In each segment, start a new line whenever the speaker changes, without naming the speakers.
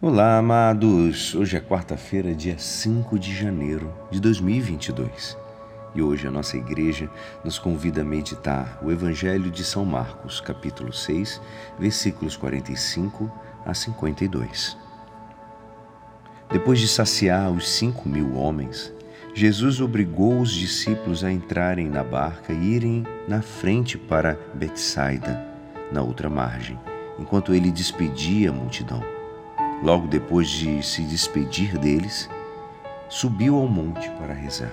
Olá, amados! Hoje é quarta-feira, dia 5 de janeiro de 2022 e hoje a nossa igreja nos convida a meditar o Evangelho de São Marcos, capítulo 6, versículos 45 a 52. Depois de saciar os cinco mil homens, Jesus obrigou os discípulos a entrarem na barca e irem na frente para Betsaida, na outra margem, enquanto ele despedia a multidão. Logo depois de se despedir deles, subiu ao monte para rezar.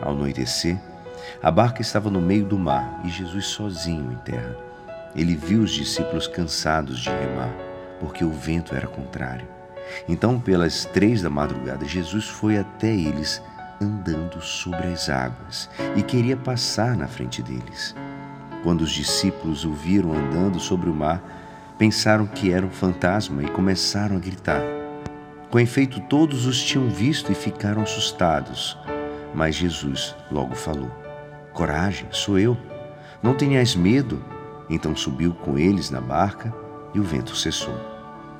Ao anoitecer, a barca estava no meio do mar e Jesus sozinho em terra. Ele viu os discípulos cansados de remar, porque o vento era contrário. Então, pelas três da madrugada, Jesus foi até eles andando sobre as águas e queria passar na frente deles. Quando os discípulos o viram andando sobre o mar, pensaram que era um fantasma e começaram a gritar. Com efeito, todos os tinham visto e ficaram assustados. Mas Jesus logo falou: Coragem, sou eu. Não tenhais medo. Então subiu com eles na barca e o vento cessou.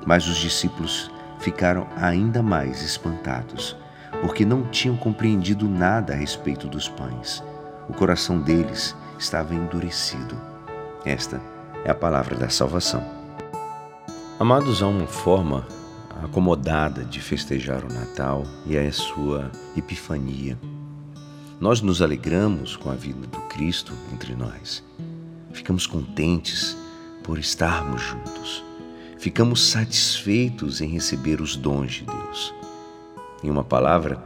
Mas os discípulos ficaram ainda mais espantados, porque não tinham compreendido nada a respeito dos pães. O coração deles estava endurecido. Esta é a palavra da salvação. Amados, há uma forma acomodada de festejar o Natal e a sua epifania. Nós nos alegramos com a vida do Cristo entre nós. Ficamos contentes por estarmos juntos. Ficamos satisfeitos em receber os dons de Deus. Em uma palavra,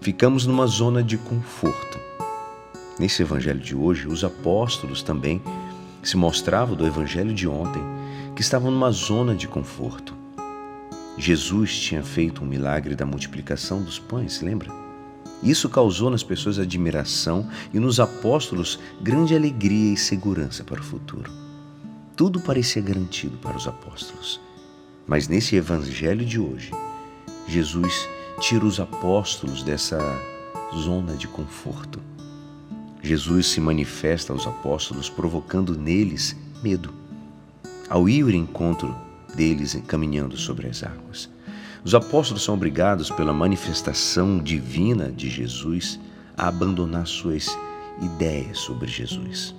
ficamos numa zona de conforto. Nesse evangelho de hoje, os apóstolos também se mostravam do evangelho de ontem que estavam numa zona de conforto. Jesus tinha feito um milagre da multiplicação dos pães, lembra? Isso causou nas pessoas admiração e nos apóstolos grande alegria e segurança para o futuro. Tudo parecia garantido para os apóstolos. Mas nesse evangelho de hoje, Jesus tira os apóstolos dessa zona de conforto. Jesus se manifesta aos apóstolos provocando neles medo ao ir ao encontro deles caminhando sobre as águas. Os apóstolos são obrigados pela manifestação divina de Jesus a abandonar suas ideias sobre Jesus.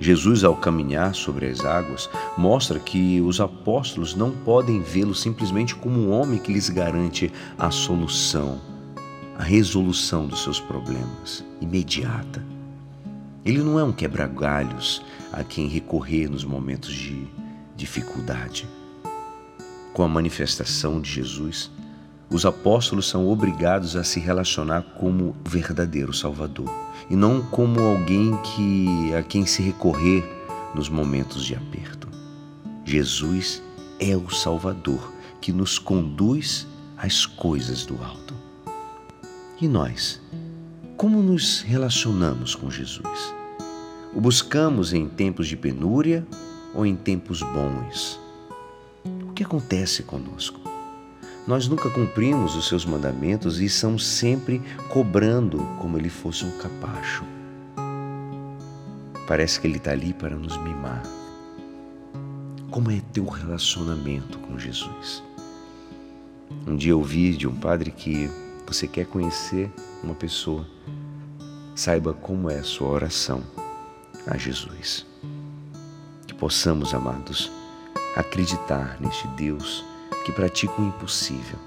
Jesus, ao caminhar sobre as águas, mostra que os apóstolos não podem vê-lo simplesmente como um homem que lhes garante a solução, a resolução dos seus problemas imediata. Ele não é um quebra-galhos a quem recorrer nos momentos de dificuldade. Com a manifestação de Jesus, os apóstolos são obrigados a se relacionar como verdadeiro Salvador e não como alguém que a quem se recorrer nos momentos de aperto. Jesus é o Salvador que nos conduz às coisas do alto. E nós, como nos relacionamos com Jesus? O buscamos em tempos de penúria ou em tempos bons. O que acontece conosco? Nós nunca cumprimos os seus mandamentos e estamos sempre cobrando como ele fosse um capacho. Parece que ele está ali para nos mimar. Como é teu relacionamento com Jesus? Um dia eu ouvi de um padre que você quer conhecer uma pessoa, saiba como é a sua oração a Jesus que possamos, amados, acreditar neste Deus que pratica o impossível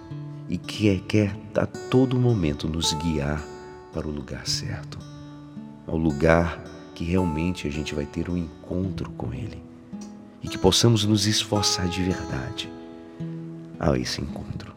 e que é, quer a todo momento nos guiar para o lugar certo, ao lugar que realmente a gente vai ter um encontro com Ele e que possamos nos esforçar de verdade a esse encontro.